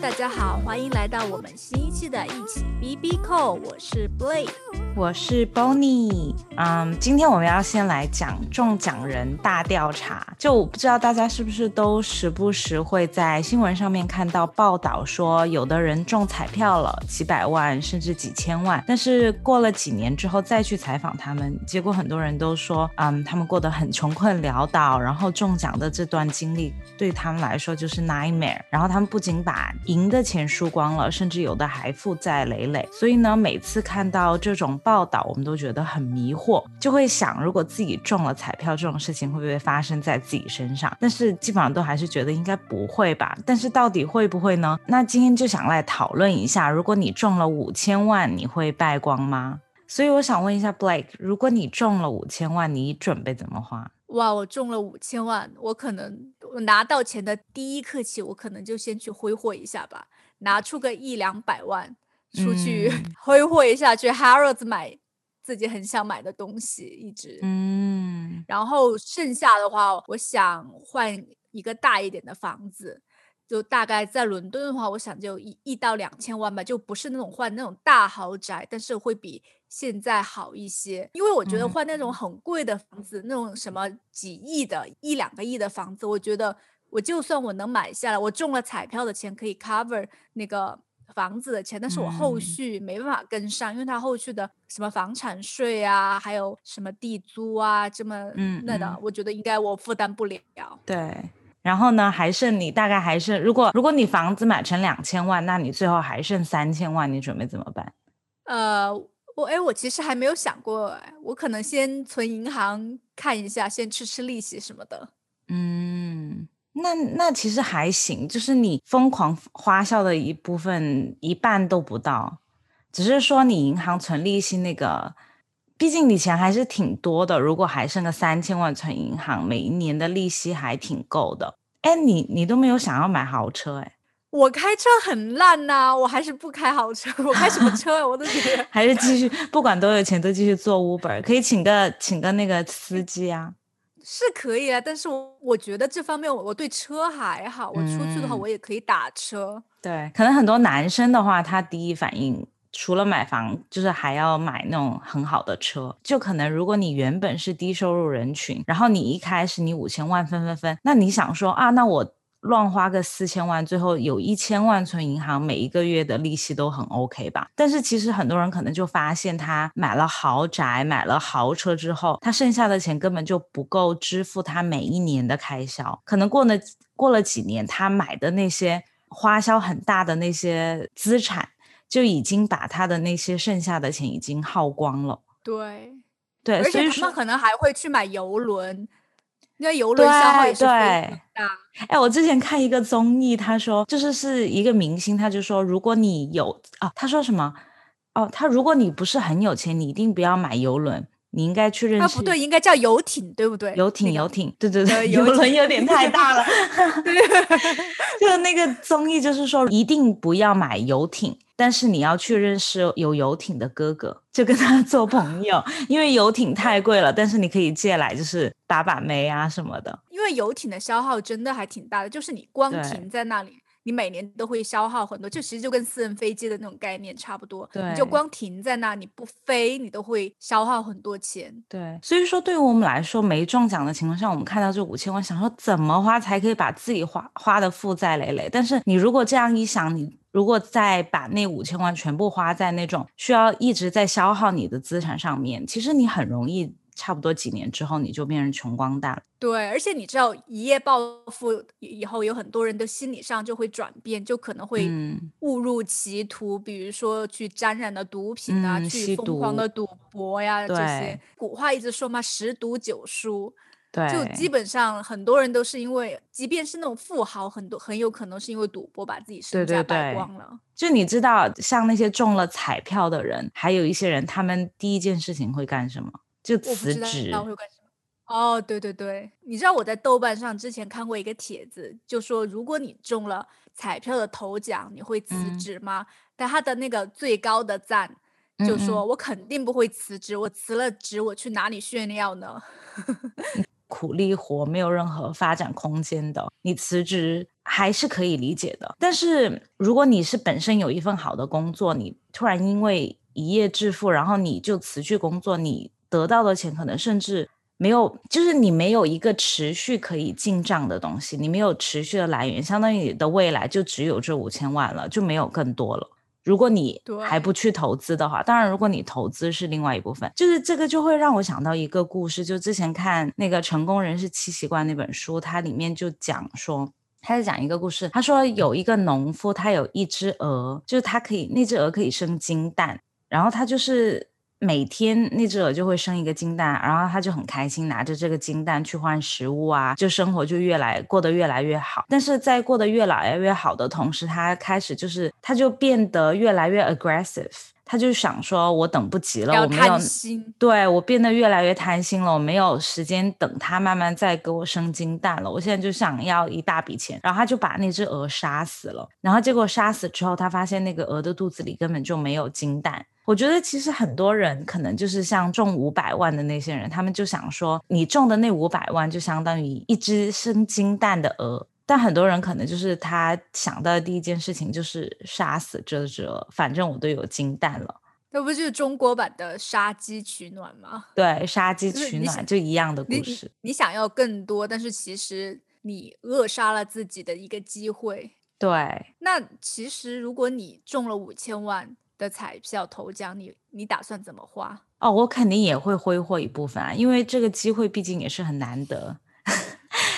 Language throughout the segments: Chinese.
大家好，欢迎来到我们新一期的一起 B B Call，我是 Blake，我是 Bonnie。嗯，今天我们要先来讲中奖人大调查。就我不知道大家是不是都时不时会在新闻上面看到报道说，有的人中彩票了几百万甚至几千万，但是过了几年之后再去采访他们，结果很多人都说，嗯，他们过得很穷困潦倒，然后中奖的这段经历对他们来说就是 nightmare，然后他们不仅把赢的钱输光了，甚至有的还负债累累。所以呢，每次看到这种报道，我们都觉得很迷惑，就会想，如果自己中了彩票，这种事情会不会发生在自己身上？但是基本上都还是觉得应该不会吧。但是到底会不会呢？那今天就想来讨论一下，如果你中了五千万，你会败光吗？所以我想问一下 Blake，如果你中了五千万，你准备怎么花？哇，我中了五千万，我可能我拿到钱的第一刻起，我可能就先去挥霍一下吧，拿出个一两百万出去 挥霍一下，去 Harrods 买自己很想买的东西，一直，嗯，然后剩下的话，我想换一个大一点的房子，就大概在伦敦的话，我想就一一到两千万吧，就不是那种换那种大豪宅，但是会比。现在好一些，因为我觉得换那种很贵的房子，那种什么几亿的、一两个亿的房子，我觉得我就算我能买下来，我中了彩票的钱可以 cover 那个房子的钱，但是我后续没办法跟上，因为它后续的什么房产税啊，还有什么地租啊，这么那的，我觉得应该我负担不了。对，然后呢，还剩你大概还剩，如果如果你房子买成两千万，那你最后还剩三千万，你准备怎么办？呃。我哎，我其实还没有想过，我可能先存银行看一下，先吃吃利息什么的。嗯，那那其实还行，就是你疯狂花销的一部分一半都不到，只是说你银行存利息那个，毕竟你钱还是挺多的。如果还剩个三千万存银行，每一年的利息还挺够的。哎，你你都没有想要买豪车哎。我开车很烂呐，我还是不开豪车。我开什么车啊？我都觉得 还是继续，不管多有钱都继续做 Uber，可以请个请个那个司机啊，是可以啊。但是我我觉得这方面我我对车还好，我出去的话我也可以打车。对，可能很多男生的话，他第一反应除了买房，就是还要买那种很好的车。就可能如果你原本是低收入人群，然后你一开始你五千万分分分，那你想说啊，那我。乱花个四千万，最后有一千万存银行，每一个月的利息都很 OK 吧？但是其实很多人可能就发现，他买了豪宅、买了豪车之后，他剩下的钱根本就不够支付他每一年的开销。可能过了过了几年，他买的那些花销很大的那些资产，就已经把他的那些剩下的钱已经耗光了。对对，而且他们可能还会去买游轮。那游轮消耗也是大。哎，我之前看一个综艺，他说就是是一个明星，他就说如果你有啊，他说什么？哦，他如果你不是很有钱，你一定不要买游轮，你应该去认识。啊，不对，应该叫游艇，对不对？游艇，游艇，对对对，游轮有点太大了。就那个综艺就是说，一定不要买游艇。但是你要去认识有游艇的哥哥，就跟他 做朋友，因为游艇太贵了。但是你可以借来，就是打把妹啊什么的。因为游艇的消耗真的还挺大的，就是你光停在那里。你每年都会消耗很多，就其实就跟私人飞机的那种概念差不多。对，你就光停在那，你不飞，你都会消耗很多钱。对，所以说对于我们来说，没中奖的情况下，我们看到这五千万，想说怎么花才可以把自己花花的负债累累。但是你如果这样一想，你如果再把那五千万全部花在那种需要一直在消耗你的资产上面，其实你很容易。差不多几年之后，你就变成穷光蛋了。对，而且你知道，一夜暴富以后，有很多人的心理上就会转变，就可能会误入歧途，比如说去沾染了毒品啊，去疯狂的赌博呀，这些。古话一直说嘛，十赌九输。对，就基本上很多人都是因为，即便是那种富豪，很多很有可能是因为赌博把自己身家败光了。就你知道，像那些中了彩票的人，还有一些人，他们第一件事情会干什么？就辞职哦，对对对，你知道我在豆瓣上之前看过一个帖子，就说如果你中了彩票的头奖，你会辞职吗？但他的那个最高的赞就说：“我肯定不会辞职，我辞了职，我去哪里炫耀呢？” 苦力活，没有任何发展空间的，你辞职还是可以理解的。但是如果你是本身有一份好的工作，你突然因为一夜致富，然后你就辞去工作，你得到的钱可能甚至没有，就是你没有一个持续可以进账的东西，你没有持续的来源，相当于你的未来就只有这五千万了，就没有更多了。如果你还不去投资的话，当然，如果你投资是另外一部分，就是这个就会让我想到一个故事，就之前看那个《成功人士七习惯》那本书，它里面就讲说，他在讲一个故事，他说有一个农夫，他有一只鹅，就是他可以那只鹅可以生金蛋，然后他就是。每天那只鹅就会生一个金蛋，然后它就很开心，拿着这个金蛋去换食物啊，就生活就越来过得越来越好。但是在过得越来越好的同时，它开始就是它就变得越来越 aggressive，他就想说，我等不及了，我没有，对我变得越来越贪心了，我没有时间等他慢慢再给我生金蛋了，我现在就想要一大笔钱，然后他就把那只鹅杀死了，然后结果杀死之后，他发现那个鹅的肚子里根本就没有金蛋。我觉得其实很多人可能就是像中五百万的那些人，他们就想说，你中的那五百万就相当于一只生金蛋的鹅。但很多人可能就是他想到的第一件事情就是杀死这只鹅，反正我都有金蛋了。那不就是中国版的杀鸡取暖吗？对，杀鸡取暖就一样的故事。你想要更多，但是其实你扼杀了自己的一个机会。对。那其实如果你中了五千万。的彩票头奖，你你打算怎么花？哦，我肯定也会挥霍一部分啊，因为这个机会毕竟也是很难得。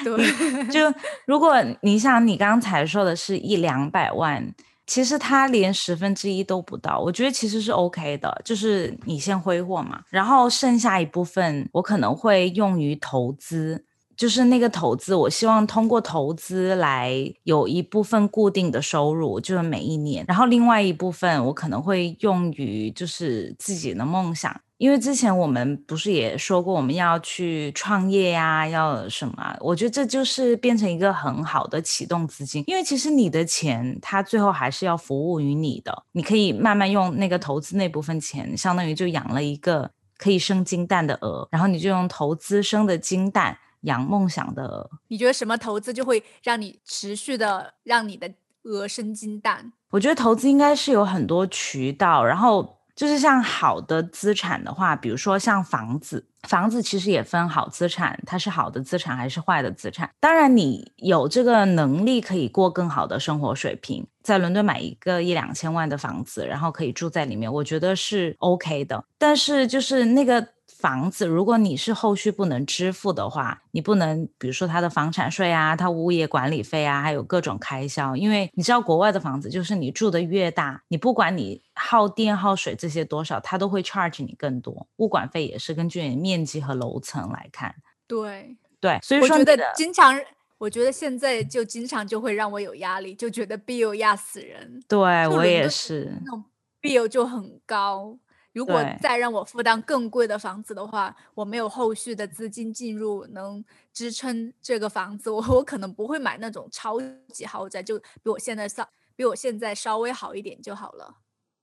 对，就如果你想，你刚才说的是一两百万，其实他连十分之一都不到，我觉得其实是 OK 的。就是你先挥霍嘛，然后剩下一部分我可能会用于投资。就是那个投资，我希望通过投资来有一部分固定的收入，就是每一年，然后另外一部分我可能会用于就是自己的梦想，因为之前我们不是也说过我们要去创业呀，要什么？我觉得这就是变成一个很好的启动资金，因为其实你的钱它最后还是要服务于你的，你可以慢慢用那个投资那部分钱，相当于就养了一个可以生金蛋的鹅，然后你就用投资生的金蛋。养梦想的，你觉得什么投资就会让你持续的让你的鹅生金蛋？我觉得投资应该是有很多渠道，然后就是像好的资产的话，比如说像房子，房子其实也分好资产，它是好的资产还是坏的资产？当然，你有这个能力可以过更好的生活水平，在伦敦买一个一两千万的房子，然后可以住在里面，我觉得是 OK 的。但是就是那个。房子，如果你是后续不能支付的话，你不能，比如说他的房产税啊，他物业管理费啊，还有各种开销。因为你知道，国外的房子就是你住的越大，你不管你耗电耗水这些多少，他都会 charge 你更多。物管费也是根据你面积和楼层来看。对对，所以说我觉得经常，我觉得现在就经常就会让我有压力，就觉得 bill 压死人。对我也是，那种 bill 就很高。如果再让我负担更贵的房子的话，我没有后续的资金进入能支撑这个房子，我 我可能不会买那种超级豪宅，就比我现在稍比我现在稍微好一点就好了。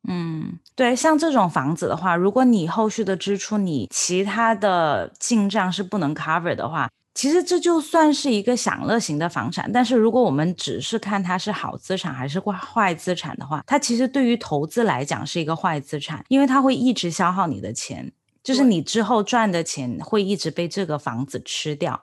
嗯，对，像这种房子的话，如果你后续的支出你其他的进账是不能 cover 的话。其实这就算是一个享乐型的房产，但是如果我们只是看它是好资产还是坏坏资产的话，它其实对于投资来讲是一个坏资产，因为它会一直消耗你的钱，就是你之后赚的钱会一直被这个房子吃掉，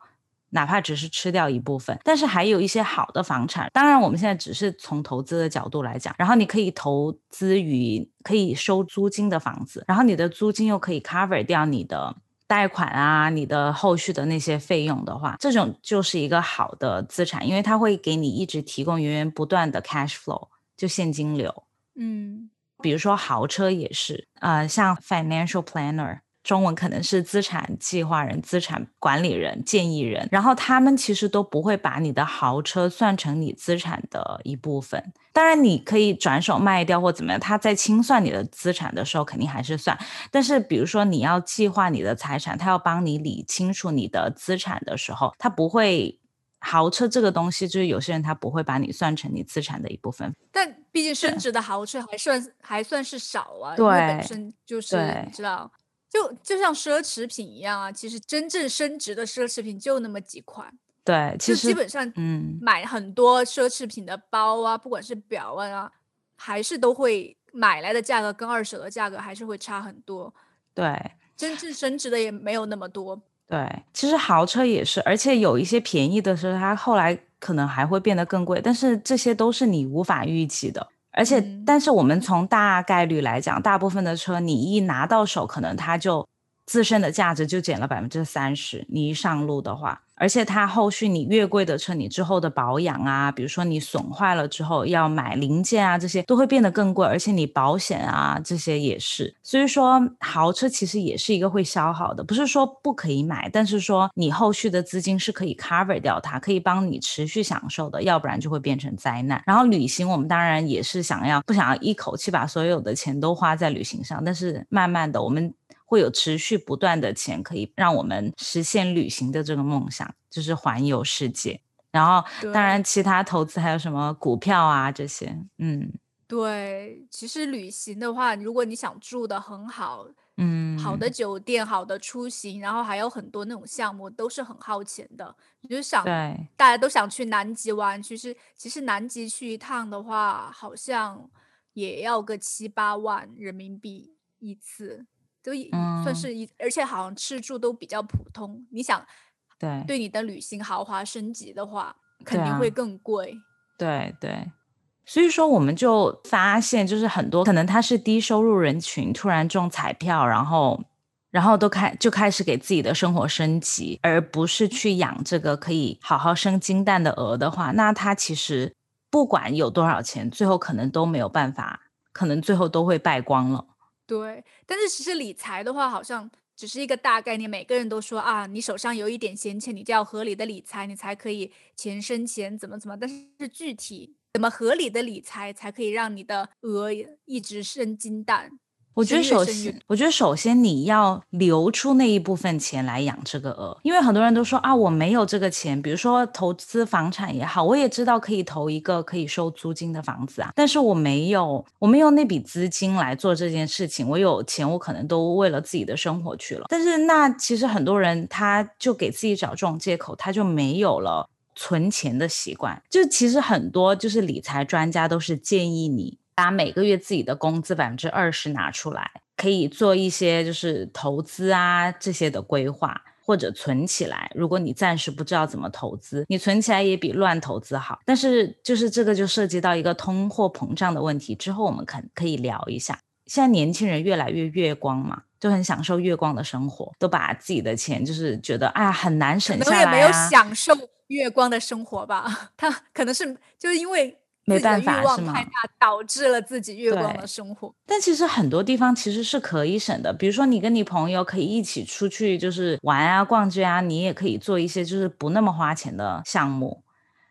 哪怕只是吃掉一部分。但是还有一些好的房产，当然我们现在只是从投资的角度来讲，然后你可以投资于可以收租金的房子，然后你的租金又可以 cover 掉你的。贷款啊，你的后续的那些费用的话，这种就是一个好的资产，因为它会给你一直提供源源不断的 cash flow，就现金流。嗯，比如说豪车也是，呃，像 financial planner。中文可能是资产计划人、资产管理人、建议人，然后他们其实都不会把你的豪车算成你资产的一部分。当然，你可以转手卖掉或怎么样，他在清算你的资产的时候肯定还是算。但是，比如说你要计划你的财产，他要帮你理清楚你的资产的时候，他不会豪车这个东西，就是有些人他不会把你算成你资产的一部分。但毕竟升值的豪车还算还算是少啊，对，本身就是你知道。就就像奢侈品一样啊，其实真正升值的奢侈品就那么几款。对，其实基本上，嗯，买很多奢侈品的包啊，不管是表啊，还是都会买来的价格跟二手的价格还是会差很多。对，真正升值的也没有那么多。对，其实豪车也是，而且有一些便宜的时候，它后来可能还会变得更贵，但是这些都是你无法预期的。而且，但是我们从大概率来讲，大部分的车你一拿到手，可能它就自身的价值就减了百分之三十。你一上路的话。而且它后续你越贵的车，你之后的保养啊，比如说你损坏了之后要买零件啊，这些都会变得更贵。而且你保险啊这些也是，所以说豪车其实也是一个会消耗的，不是说不可以买，但是说你后续的资金是可以 cover 掉它，可以帮你持续享受的，要不然就会变成灾难。然后旅行我们当然也是想要不想要一口气把所有的钱都花在旅行上，但是慢慢的我们。会有持续不断的钱可以让我们实现旅行的这个梦想，就是环游世界。然后，当然其他投资还有什么股票啊这些，嗯，对。其实旅行的话，如果你想住的很好，嗯，好的酒店、好的出行，然后还有很多那种项目，都是很耗钱的。你就想，对，大家都想去南极玩，其实其实南极去一趟的话，好像也要个七八万人民币一次。都算是一，而且好像吃住都比较普通。你想，对对你的旅行豪华升级的话，肯定会更贵。对对，所以说我们就发现，就是很多可能他是低收入人群，突然中彩票，然后然后都开就开始给自己的生活升级，而不是去养这个可以好好生金蛋的鹅的话，那他其实不管有多少钱，最后可能都没有办法，可能最后都会败光了。对，但是其实理财的话，好像只是一个大概念。每个人都说啊，你手上有一点闲钱，你就要合理的理财，你才可以钱生钱，怎么怎么。但是具体怎么合理的理财，才可以让你的鹅一直生金蛋？我觉得首先，我觉得首先你要留出那一部分钱来养这个鹅，因为很多人都说啊，我没有这个钱。比如说投资房产也好，我也知道可以投一个可以收租金的房子啊，但是我没有，我没有那笔资金来做这件事情。我有钱，我可能都为了自己的生活去了。但是那其实很多人他就给自己找这种借口，他就没有了存钱的习惯。就其实很多就是理财专家都是建议你。把每个月自己的工资百分之二十拿出来，可以做一些就是投资啊这些的规划，或者存起来。如果你暂时不知道怎么投资，你存起来也比乱投资好。但是就是这个就涉及到一个通货膨胀的问题，之后我们可可以聊一下。现在年轻人越来越月光嘛，就很享受月光的生活，都把自己的钱就是觉得哎呀很难省下来啊。也没有享受月光的生活吧？他可能是就是因为。没办法，是吗？太大导致了自己月光的生活。但其实很多地方其实是可以省的，比如说你跟你朋友可以一起出去，就是玩啊、逛街啊，你也可以做一些就是不那么花钱的项目。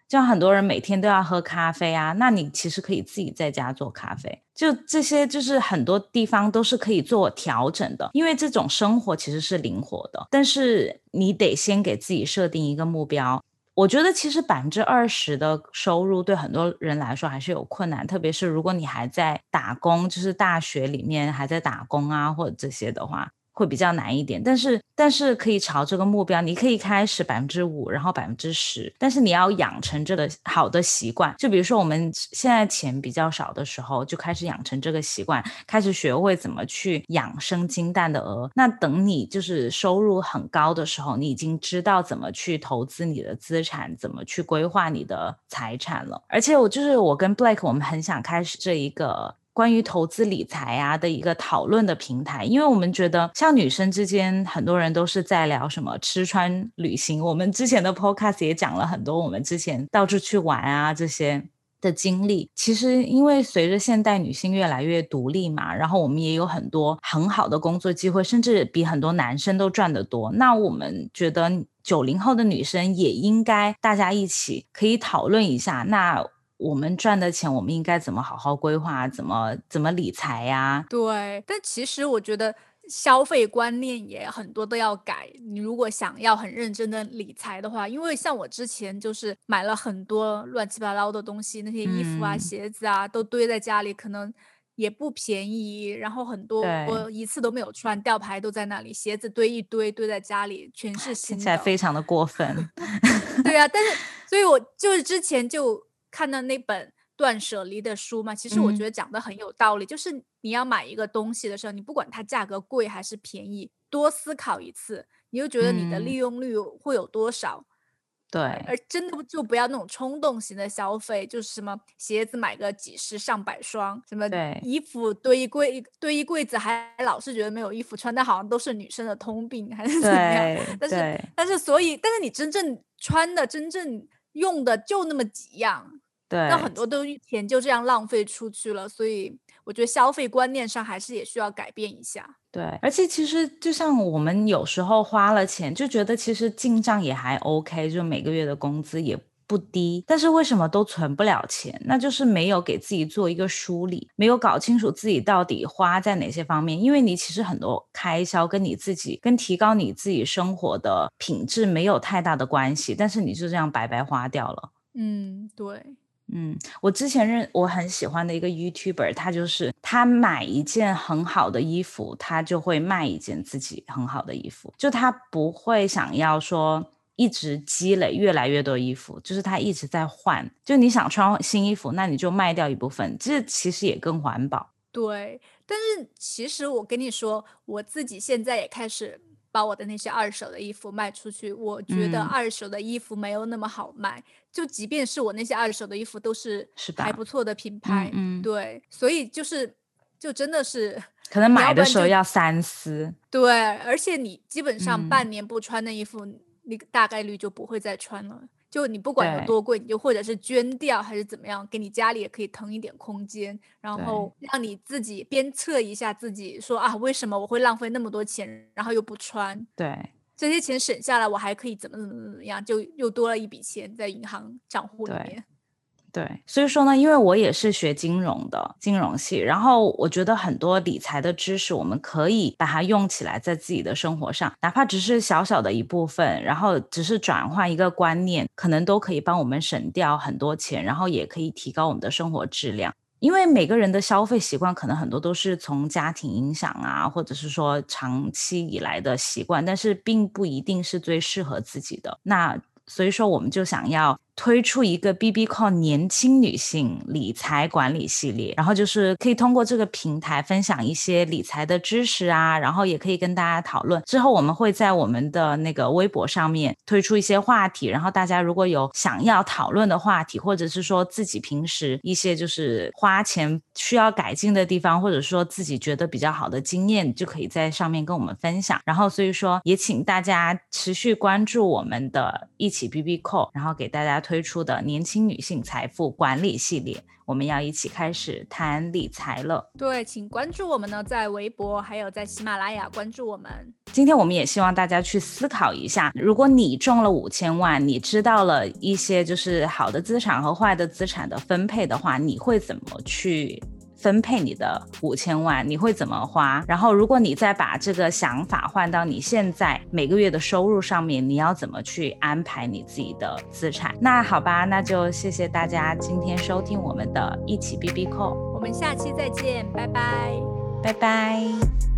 像很多人每天都要喝咖啡啊，那你其实可以自己在家做咖啡。就这些，就是很多地方都是可以做调整的，因为这种生活其实是灵活的，但是你得先给自己设定一个目标。我觉得其实百分之二十的收入对很多人来说还是有困难，特别是如果你还在打工，就是大学里面还在打工啊，或者这些的话。会比较难一点，但是但是可以朝这个目标，你可以开始百分之五，然后百分之十，但是你要养成这个好的习惯。就比如说我们现在钱比较少的时候，就开始养成这个习惯，开始学会怎么去养生金蛋的鹅。那等你就是收入很高的时候，你已经知道怎么去投资你的资产，怎么去规划你的财产了。而且我就是我跟 Blake，我们很想开始这一个。关于投资理财啊的一个讨论的平台，因为我们觉得像女生之间，很多人都是在聊什么吃穿旅行。我们之前的 podcast 也讲了很多我们之前到处去玩啊这些的经历。其实因为随着现代女性越来越独立嘛，然后我们也有很多很好的工作机会，甚至比很多男生都赚得多。那我们觉得九零后的女生也应该大家一起可以讨论一下。那我们赚的钱，我们应该怎么好好规划？怎么怎么理财呀？对，但其实我觉得消费观念也很多都要改。你如果想要很认真的理财的话，因为像我之前就是买了很多乱七八糟的东西，那些衣服啊、鞋子啊都堆在家里，可能也不便宜，然后很多我一次都没有穿，吊牌都在那里，鞋子堆一堆堆在家里，全是新听起来的。非常的过分。对啊，但是所以我就是之前就看到那本断舍离的书嘛，其实我嗯。觉得讲的很有道理，就是你要买一个东西的时候，你不管它价格贵还是便宜，多思考一次，你就觉得你的嗯。利用率会有多少。对。而真的就不要那种冲动型的消费，就是什么鞋子买个几十上百双，什么衣服堆一柜堆一柜子，还老是觉得没有衣服穿，那好像都是女生的通病还是怎么样？但是但是所以，但是你真正穿的、真正用的就那么几样，对，那很多都钱就这样浪费出去了。所以我觉得消费观念上还是也需要改变一下。对，而且其实就像我们有时候花了钱，就觉得其实进账也还 OK，就每个月的工资也不低，但是为什么都存不了钱？那就是没有给自己做一个梳理，没有搞清楚自己到底花在哪些方面。因为你其实很多开销跟你自己、跟提高你自己生活的品质没有太大的关系，但是你就这样白白花掉了。嗯，对，嗯，我之前认我很喜欢的一个 YouTuber，他就是他买一件很好的衣服，他就会卖一件自己很好的衣服，就他不会想要说一直积累越来越多衣服，就是他一直在换。就你想穿新衣服，那你就卖掉一部分，这其实也更环保。对，但是其实我跟你说，我自己现在也开始把我的那些二手的衣服卖出去。我觉得嗯二手的衣服没有那么好卖，就即便是我那些二手的衣服都是还不错的品牌，嗯对，所以就是就真的是 可能买的时候要三思。对，而且你基本上嗯半年不穿的衣服，你大概率就不会再穿了。就你不管有多贵，你就或者是捐掉还是怎么样，给你家里也可以腾一点空间，然后让你自己鞭策一下自己，说啊，为什么我会浪费那么多钱，然后又不穿？对，这些钱省下来，我还可以怎么怎么怎么样，就又多了一笔钱在银行账户里面。对，所以说呢，因为我也是学金融的，金融系，然后我觉得很多理财的知识，我们可以把它用起来在自己的生活上，哪怕只是小小的一部分，然后只是转换一个观念，可能都可以帮我们省掉很多钱，然后也可以提高我们的生活质量。因为每个人的消费习惯可能很多都是从家庭影响啊，或者是说长期以来的习惯，但是并不一定是最适合自己的。那所以说，我们就想要推出一个 B B Call 年轻女性理财管理系列，然后就是可以通过这个平台分享一些理财的知识啊，然后也可以跟大家讨论。之后我们会在我们的那个微博上面推出一些话题，然后大家如果有想要讨论的话题，或者是说自己平时一些就是花钱需要改进的地方，或者说自己觉得比较好的经验，就可以在上面跟我们分享。然后所以说也请大家持续关注我们的一起 B B Call，然后给大家推出的年轻女性财富管理系列，我们要一起开始谈理财了。对，请关注我们呢，在微博还有在喜马拉雅关注我们。今天我们也希望大家去思考一下，如果你中了五千万，你知道了一些就是好的资产和坏的资产的分配的话，你会怎么去？分配你的五千万，你会怎么花？然后，如果你再把这个想法换到你现在每个月的收入上面，你要怎么去安排你自己的资产？那好吧，那就谢谢大家今天收听我们的一起 B B Call，我们下期再见，拜拜。拜拜。